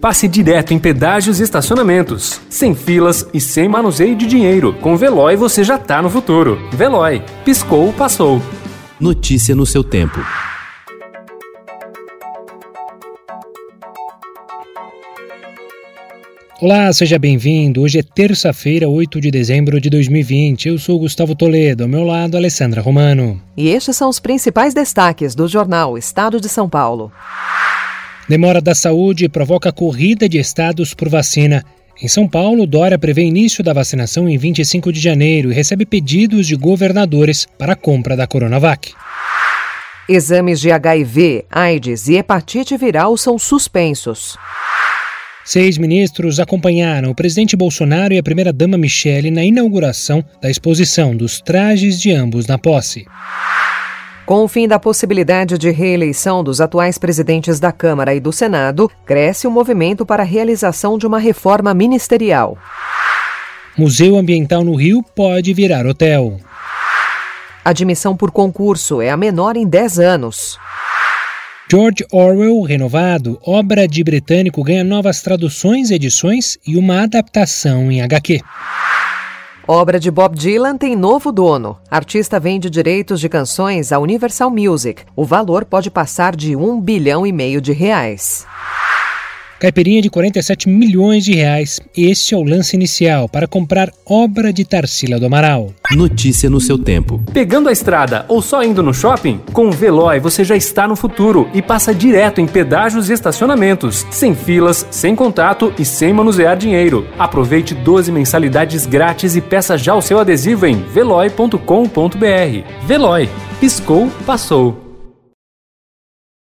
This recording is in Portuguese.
passe direto em pedágios e estacionamentos, sem filas e sem manuseio de dinheiro. Com Veloy você já tá no futuro. Veloy, piscou, passou. Notícia no seu tempo. Olá, seja bem-vindo. Hoje é terça-feira, 8 de dezembro de 2020. Eu sou Gustavo Toledo, ao meu lado, Alessandra Romano. E estes são os principais destaques do jornal Estado de São Paulo. Demora da saúde provoca corrida de estados por vacina. Em São Paulo, Dória prevê início da vacinação em 25 de janeiro e recebe pedidos de governadores para a compra da Coronavac. Exames de HIV, AIDS e hepatite viral são suspensos. Seis ministros acompanharam o presidente Bolsonaro e a primeira-dama Michele na inauguração da exposição dos trajes de ambos na posse. Com o fim da possibilidade de reeleição dos atuais presidentes da Câmara e do Senado, cresce o movimento para a realização de uma reforma ministerial. Museu Ambiental no Rio pode virar hotel. Admissão por concurso é a menor em 10 anos. George Orwell, renovado, obra de britânico, ganha novas traduções, edições e uma adaptação em HQ. Obra de Bob Dylan tem novo dono. Artista vende direitos de canções à Universal Music. O valor pode passar de um bilhão e meio de reais. Caipirinha de 47 milhões de reais. Este é o lance inicial para comprar obra de Tarsila do Amaral. Notícia no seu tempo. Pegando a estrada ou só indo no shopping? Com o Veloy você já está no futuro e passa direto em pedágios e estacionamentos, sem filas, sem contato e sem manusear dinheiro. Aproveite 12 mensalidades grátis e peça já o seu adesivo em veloy.com.br. Veloy. Piscou, passou.